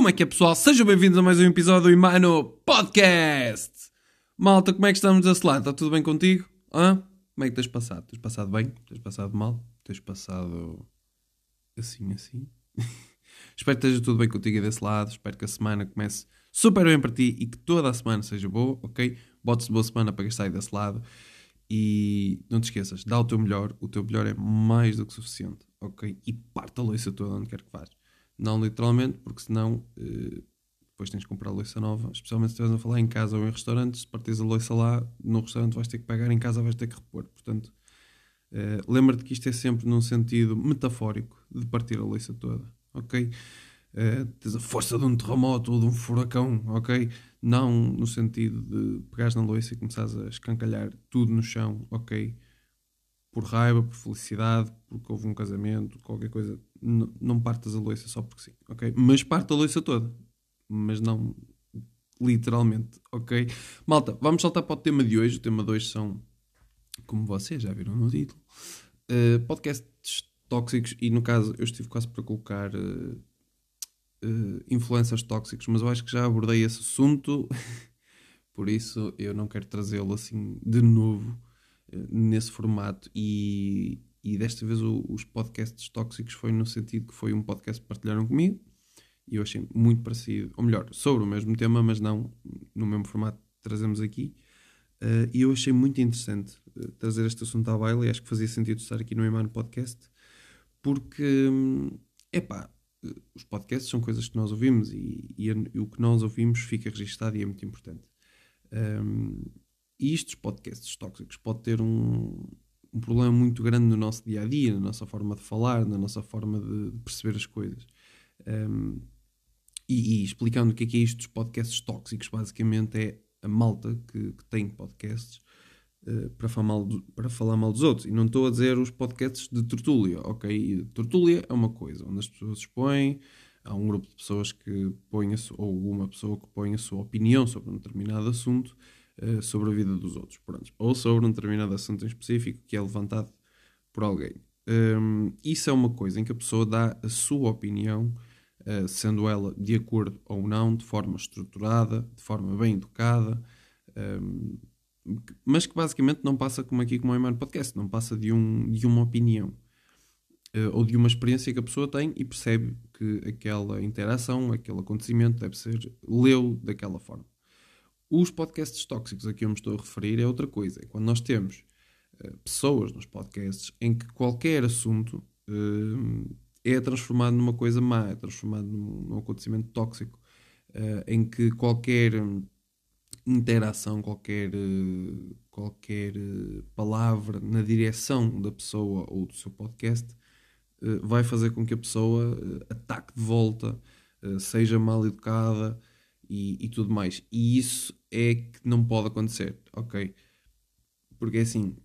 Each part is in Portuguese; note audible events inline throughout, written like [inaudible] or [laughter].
Como é que é, pessoal? Sejam bem-vindos a mais um episódio do Imano Podcast. Malta, como é que estamos desse lado? Está tudo bem contigo? Hã? Como é que tens passado? Tens passado bem? Tens passado mal? Tens passado assim, assim? [laughs] Espero que esteja tudo bem contigo desse lado. Espero que a semana comece super bem para ti e que toda a semana seja boa, ok? Botes de boa semana para gastar aí desse lado. E não te esqueças, dá o teu melhor. O teu melhor é mais do que suficiente, ok? E parte a louça toda onde quer que vás. Não literalmente, porque senão eh, depois tens que comprar louça nova. Especialmente se estiveres a falar em casa ou em restaurantes. Se partires a louça lá, no restaurante vais ter que pagar, em casa vais ter que repor. Portanto, eh, lembra-te que isto é sempre num sentido metafórico de partir a louça toda, ok? Uh, tens a força de um terremoto ou de um furacão, ok? Não no sentido de pegares na louça e começares a escancalhar tudo no chão, ok? Por raiva, por felicidade, porque houve um casamento, qualquer coisa. Não partas a louça só porque sim, ok? Mas parte a louça toda. Mas não literalmente, ok? Malta, vamos saltar para o tema de hoje. O tema de hoje são, como vocês já viram no título, uh, podcasts tóxicos. E no caso, eu estive quase para colocar. Uh, uh, influências tóxicos, mas eu acho que já abordei esse assunto, [laughs] por isso eu não quero trazê-lo assim de novo nesse formato. E, e desta vez o, os podcasts tóxicos foi no sentido que foi um podcast que partilharam comigo e eu achei muito parecido, ou melhor, sobre o mesmo tema, mas não no mesmo formato que trazemos aqui. Uh, e eu achei muito interessante trazer este assunto à baila e acho que fazia sentido estar aqui no Emano Podcast porque, hum, epá, os podcasts são coisas que nós ouvimos e, e, e, o que nós ouvimos fica registado e é muito importante. Um, e estes podcasts tóxicos pode ter um, um, problema muito grande no nosso dia a dia, na nossa forma de falar, na nossa forma de, perceber as coisas. Um, e, e, explicando o que é, que é isto dos podcasts tóxicos, basicamente é a malta que, que tem podcasts Uh, para, falar mal do, para falar mal dos outros. E não estou a dizer os podcasts de tertúlia, ok? Tertúlia é uma coisa onde as pessoas expõem, há um grupo de pessoas que põem, a, ou uma pessoa que põe a sua opinião sobre um determinado assunto, uh, sobre a vida dos outros, pronto. ou sobre um determinado assunto em específico que é levantado por alguém. Um, isso é uma coisa em que a pessoa dá a sua opinião, uh, sendo ela de acordo ou não, de forma estruturada, de forma bem educada. Um, mas que basicamente não passa como aqui como é o Podcast, não passa de, um, de uma opinião uh, ou de uma experiência que a pessoa tem e percebe que aquela interação, aquele acontecimento deve ser leu daquela forma. Os podcasts tóxicos a que eu me estou a referir é outra coisa. É quando nós temos uh, pessoas nos podcasts em que qualquer assunto uh, é transformado numa coisa má, é transformado num, num acontecimento tóxico, em que qualquer interação, qualquer, qualquer palavra na direção da pessoa ou do seu podcast vai fazer com que a pessoa ataque de volta, seja mal educada e, e tudo mais. E isso é que não pode acontecer, ok? Porque é assim,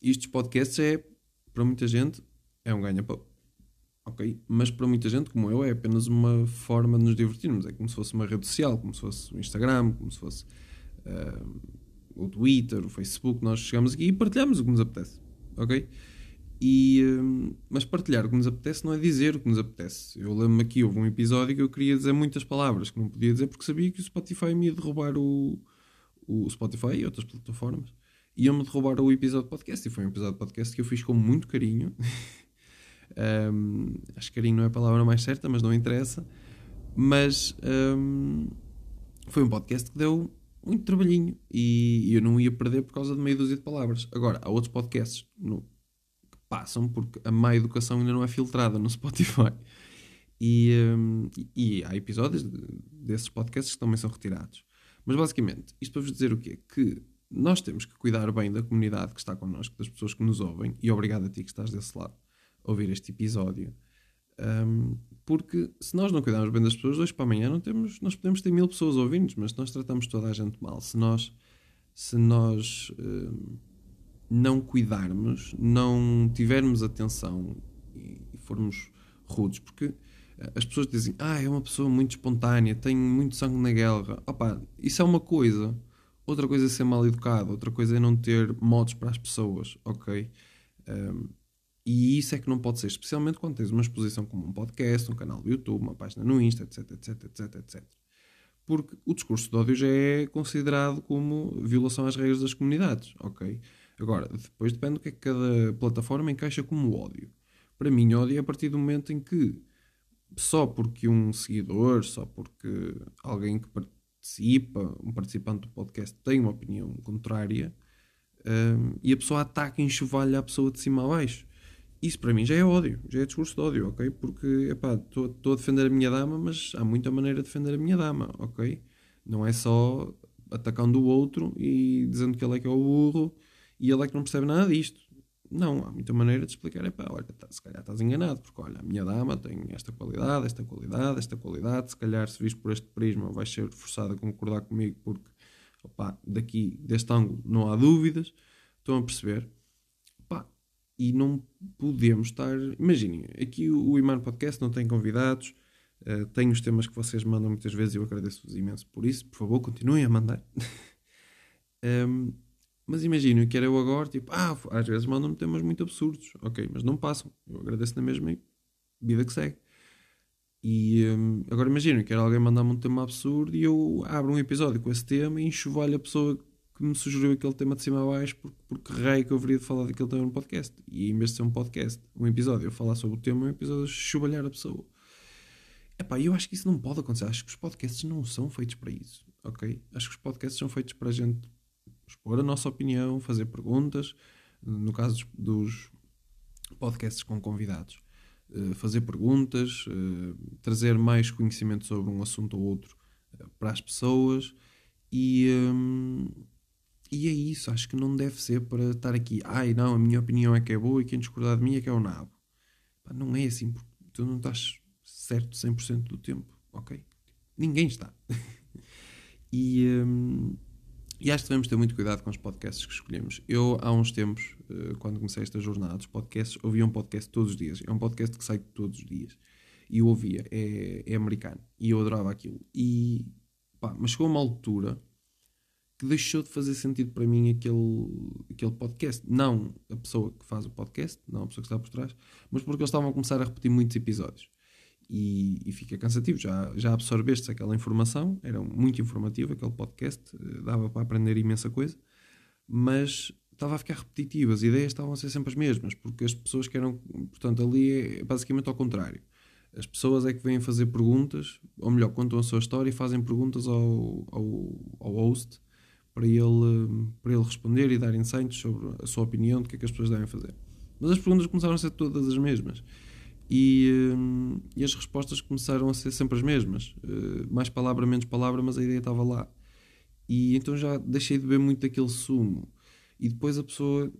estes podcasts é, para muita gente, é um ganha-pão. Ok? Mas para muita gente, como eu, é apenas uma forma de nos divertirmos. É como se fosse uma rede social, como se fosse o Instagram, como se fosse uh, o Twitter, o Facebook, nós chegamos aqui e partilhamos o que nos apetece, ok? E, uh, mas partilhar o que nos apetece não é dizer o que nos apetece. Eu lembro-me aqui, houve um episódio que eu queria dizer muitas palavras que não podia dizer porque sabia que o Spotify me ia derrubar o, o Spotify e outras plataformas. Iam-me derrubar o episódio de podcast e foi um episódio de podcast que eu fiz com muito carinho. [laughs] um, acho que carinho não é a palavra mais certa, mas não interessa. Mas um, foi um podcast que deu muito trabalhinho e eu não ia perder por causa de meia dúzia de palavras. Agora, há outros podcasts no, passam porque a má educação ainda não é filtrada no [laughs] Spotify. E, um, e há episódios desses podcasts que também são retirados. Mas basicamente, isto para vos dizer o quê? Que nós temos que cuidar bem da comunidade que está connosco, das pessoas que nos ouvem, e obrigado a ti que estás desse lado a ouvir este episódio. Um, porque se nós não cuidarmos bem das pessoas, hoje para amanhã não temos, nós podemos ter mil pessoas ouvindo mas se nós tratamos toda a gente mal, se nós, se nós um, não cuidarmos, não tivermos atenção e, formos rudes, porque eh, as pessoas dizem, ah, é uma pessoa muito espontânea, tem muito sangue na guerra. Opa, isso é uma coisa. Outra coisa é ser mal educado, outra coisa é não ter modos para as pessoas, ok? Um, E isso é que não pode ser, especialmente quando tens uma exposição como um podcast, um canal do YouTube, uma página no Insta, etc, etc, etc, etc. Porque o discurso de ódio já é considerado como violação às regras das comunidades, ok? Agora, depois depende do que é que cada plataforma encaixa como ódio. Para mim, ódio é a partir do momento em que só porque um seguidor, só porque alguém que participa, um participante do podcast tem uma opinião contrária, um, e a pessoa ataca e enxovalha a pessoa de cima a baixo. Isso para mim já é ódio, já é discurso de ódio, ok? Porque, estou a defender a minha dama, mas há muita maneira de defender a minha dama, ok? Não é só atacando o outro e dizendo que ele é que é o burro e ele é que não percebe nada disto. Não, há muita maneira de explicar, epá, olha, tá, se calhar estás enganado, porque olha, a minha dama tem esta qualidade, esta qualidade, esta qualidade, se calhar se viste por este prisma vais ser forçado a concordar comigo porque, opá, daqui, deste ângulo não há dúvidas, estão a perceber? e não podemos estar. Imaginem, aqui o Iman Podcast não tem convidados, uh, tem os temas que vocês mandam muitas vezes e eu agradeço-vos imenso por isso. Por favor, continuem a mandar. [laughs] um, mas imaginem que era eu agora, tipo, ah, às vezes mandam-me temas muito absurdos, ok, mas não passam. Eu agradeço na mesma vida que segue. E um, agora imaginem que era alguém mandar-me um tema absurdo e eu abro um episódio com esse tema e enxovalho a pessoa que me sugeriu aquele tema de cima a baixo porque, porque rei que eu haveria de falar daquele tema no podcast. E em vez de ser um podcast, um episódio, eu falar sobre o tema, um episódio chubalhar a pessoa. Epá, eu acho que isso não pode acontecer. Acho que os podcasts não são feitos para isso, ok? Acho que os podcasts são feitos para a gente expor a nossa opinião, fazer perguntas. No caso dos podcasts com convidados, eh, fazer perguntas, eh, trazer mais conhecimento sobre um assunto ou outro eh, para as pessoas e, hum, e é isso, acho que não deve ser para estar aqui, ai não, a minha opinião é que é boa e quem discordar de mim é que é o nabo. Não é assim, porque tu não estás certo 100% do tempo, ok? Ninguém está. [laughs] e, hum, e acho que devemos ter muito cuidado com os podcasts que escolhemos. Eu, há uns tempos, eh, quando comecei esta jornada dos podcasts, ouvia um podcast todos os dias. É um podcast que sai todos os dias. E eu ouvia, é, é americano. E eu adorava aquilo. E, pá, mas chegou uma altura que deixou de fazer sentido para mim aquele, aquele podcast. Não a pessoa que faz o podcast, não a pessoa que está por trás, mas porque eles estavam a começar a repetir muitos episódios. E, e fica cansativo. Já, já absorveste aquela informação, era muito informativo aquele podcast, eh, dava para aprender imensa coisa, mas estava a ficar repetitivo, as ideias estavam a ser sempre as mesmas, porque as pessoas que eram, portanto, ali é basicamente ao contrário. As pessoas é que vêm fazer perguntas, ou melhor, contam a sua história e fazem perguntas ao, ao, ao host para ele, para ele responder e dar insights sobre a sua opinião do que é que as pessoas devem fazer. Mas as perguntas começaram a ser todas as mesmas. E, hum, e as respostas começaram a ser sempre as mesmas. Uh, mais palavra, menos palavra, mas a ideia estava lá. E então já deixei de beber muito daquele sumo. E depois a pessoa,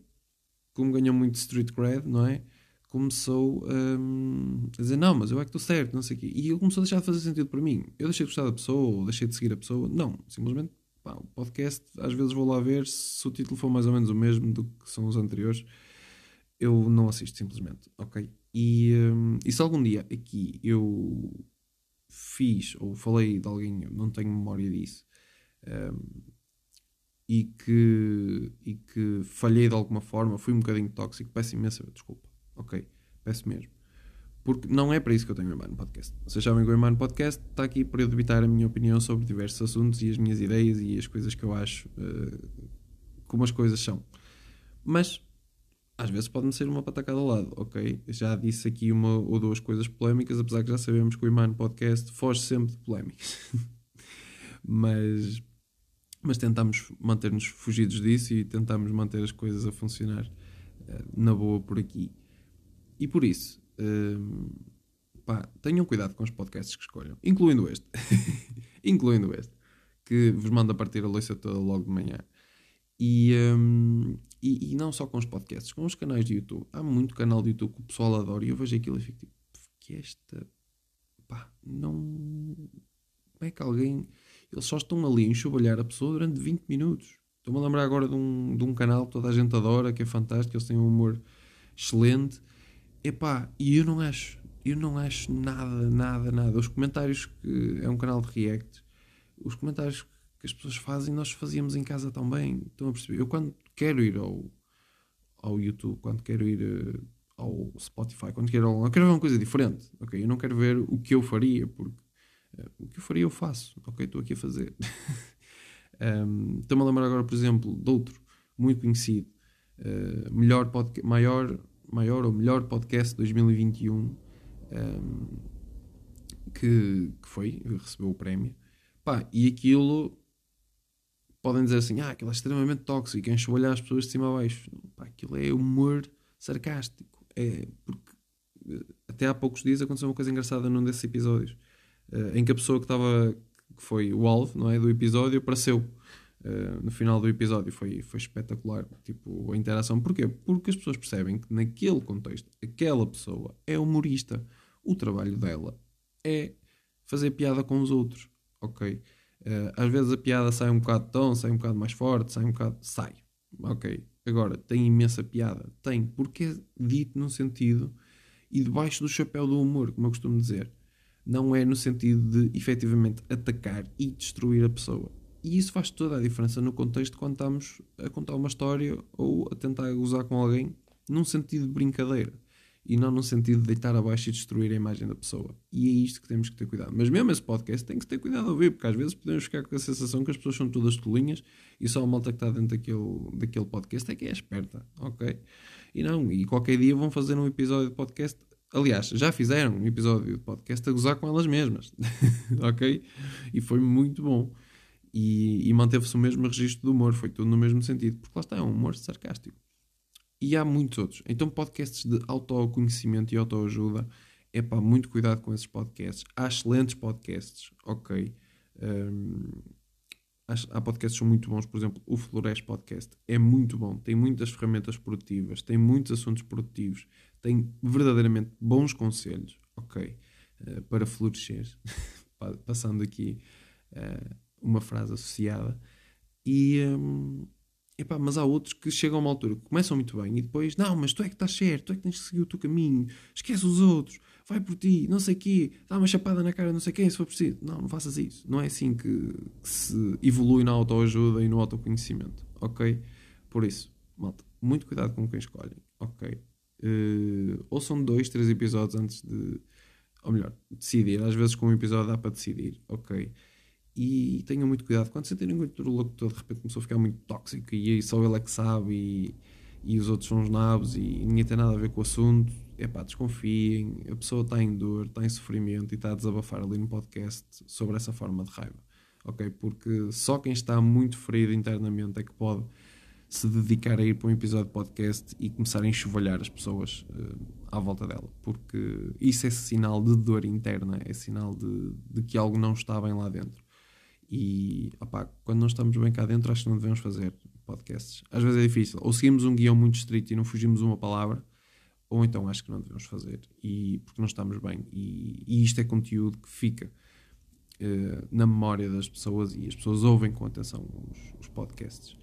como ganhou muito street cred, não é? Começou um, a dizer: Não, mas eu é que estou certo, não sei o quê. E ele começou a deixar de fazer sentido para mim. Eu deixei de gostar da pessoa, deixei de seguir a pessoa. Não, simplesmente pá, o podcast, às vezes vou lá ver, se o título for mais ou menos o mesmo do que são os anteriores, eu não assisto simplesmente, ok? E, um, e se algum dia aqui eu fiz ou falei de alguém, não tenho memória disso, um, e, que, e que falhei de alguma forma, fui um bocadinho tóxico, peço imensa desculpa, ok? Peço mesmo. Porque não é para isso que eu tenho o Emano Podcast. Vocês sabem que o Emano Podcast está aqui para eu debitar a minha opinião sobre diversos assuntos e as minhas ideias e as coisas que eu acho uh, como as coisas são. Mas às vezes pode-me ser uma patacada ao lado, ok? Já disse aqui uma ou duas coisas polémicas, apesar que já sabemos que o Emano Podcast foge sempre de polémicas. [laughs] mas, mas tentamos manter-nos fugidos disso e tentamos manter as coisas a funcionar uh, na boa por aqui. E por isso, Uh, pá, tenham cuidado com os podcasts que escolham, incluindo este. [laughs] incluindo este, que vos manda partir a louça toda logo de manhã. E, um, e, e, não só com os podcasts, com os canais de YouTube. Há muito canal de YouTube que o pessoal adora e eu vejo aquilo e fico tipo, que esta. pá, não. Como é que alguém. Eles só estão ali a enxovalhar a pessoa durante 20 minutos. Estou-me a lembrar agora de um, de um canal que toda a gente adora, que é fantástico, eles têm um humor excelente Epá, e eu não acho, eu não acho nada, nada, nada. Os comentários que é um canal de react, os comentários que as pessoas fazem, nós fazíamos em casa também. Estão a perceber? Eu quando quero ir ao, ao YouTube, quando quero ir uh, ao Spotify, quando quero, eu quero ver uma coisa diferente, ok? Eu não quero ver o que eu faria, porque uh, o que eu faria eu faço, ok? Estou aqui a fazer. [laughs] um, Estou-me a lembrar agora, por exemplo, de outro muito conhecido, uh, melhor maior, maior ou melhor podcast de 2021, um, que, que foi, recebeu o prémio. Pá, e aquilo podem dizer assim: ah, aquilo é extremamente tóxico, enxovalhar as pessoas de cima a baixo. Pá, aquilo é humor sarcástico. É porque eh, até há poucos dias aconteceu uma coisa engraçada num desses episódios uh, em que a pessoa que estava, que foi o alvo não é, do episódio, apareceu uh, no final do episódio. Foi, foi espetacular tipo, a interação. Porquê? Porque as pessoas percebem que naquele contexto, aquela pessoa é humorista. O trabalho dela é fazer piada com os outros. Ok? Uh, às vezes a piada sai um bocado de tom, sai um bocado mais forte, sai um bocado. Sai. Ok. Agora, tem imensa piada. Tem, porque é dito num sentido e debaixo do chapéu do humor, como eu costumo dizer. Não é no sentido de efetivamente atacar e destruir a pessoa. E isso faz toda a diferença no contexto quando estamos a contar uma história ou a tentar gozar com alguém num sentido de brincadeira e não no sentido de deitar abaixo e destruir a imagem da pessoa. E é isto que temos que ter cuidado. Mas mesmo esse podcast tem que ter cuidado a ouvir, porque às vezes podemos ficar com a sensação que as pessoas são todas tolinhas e só a malta que está dentro daquele, daquele podcast é que é esperta, ok? E não, e qualquer dia vão fazer um episódio de podcast. Aliás, já fizeram um episódio de podcast a gozar com elas mesmas, [laughs] ok? E foi muito bom. E, e manteve-se o mesmo registro do humor, foi tudo no mesmo sentido, porque lá está, é um humor sarcástico. E há muitos outros. Então, podcasts de autoconhecimento e autoajuda, é pá, muito cuidado com esses podcasts. Há excelentes podcasts, ok. Um, há podcasts que são muito bons, por exemplo, o Flores Podcast é muito bom, tem muitas ferramentas produtivas, tem muitos assuntos produtivos, tem verdadeiramente bons conselhos, ok, uh, para florescer, [laughs] passando aqui uh, uma frase associada, e, um, Epá, mas há outros que chegam a uma altura que começam muito bem e depois, não, mas tu é que estás certo, tu é que tens que seguir o teu caminho, esquece os outros, vai por ti, não sei quê, dá uma chapada na cara, não sei quem, se for preciso. Não, não faças isso. Não é assim que, que se evolui na autoajuda e no autoconhecimento, ok? Por isso, malta, muito cuidado com quem escolhem, ok? Uh, ou são dois, três episódios antes de, ou melhor, decidir. Às vezes com um episódio dá para decidir, ok? E tenham muito cuidado quando sentirem que o locutor de repente começou a ficar muito tóxico e só ele é que sabe e, e os outros são os nabos e ninguém tem nada a ver com o assunto. É pá, desconfiem, a pessoa está em dor, está em sofrimento e está a desabafar ali no podcast sobre essa forma de raiva. Ok? Porque só quem está muito ferido internamente é que pode se dedicar a ir para um episódio de podcast e começar a enxovalhar as pessoas uh, à volta dela, porque isso é sinal de dor interna, é sinal de, de que algo não está bem lá dentro. E opá, quando não estamos bem cá dentro, acho que não devemos fazer podcasts. Às vezes é difícil. Ou seguimos um guião muito estrito e não fugimos uma palavra, ou então acho que não devemos fazer. E, porque não estamos bem. E, e isto é conteúdo que fica uh, na memória das pessoas e as pessoas ouvem com atenção os, os podcasts.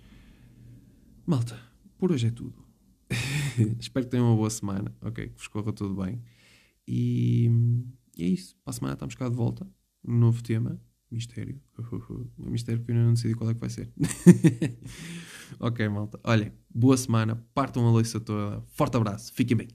Malta, por hoje é tudo. [laughs] Espero que tenham uma boa semana, ok? Que vos corra tudo bem. E, e é isso. Para a semana estamos cá de volta. Um novo tema. Mistério. [laughs] Um mistério porque eu ainda não decidi qual é que vai ser. [laughs] ok, malta. Olhem, boa semana. Partam a louça toda. Forte abraço. Fiquem bem.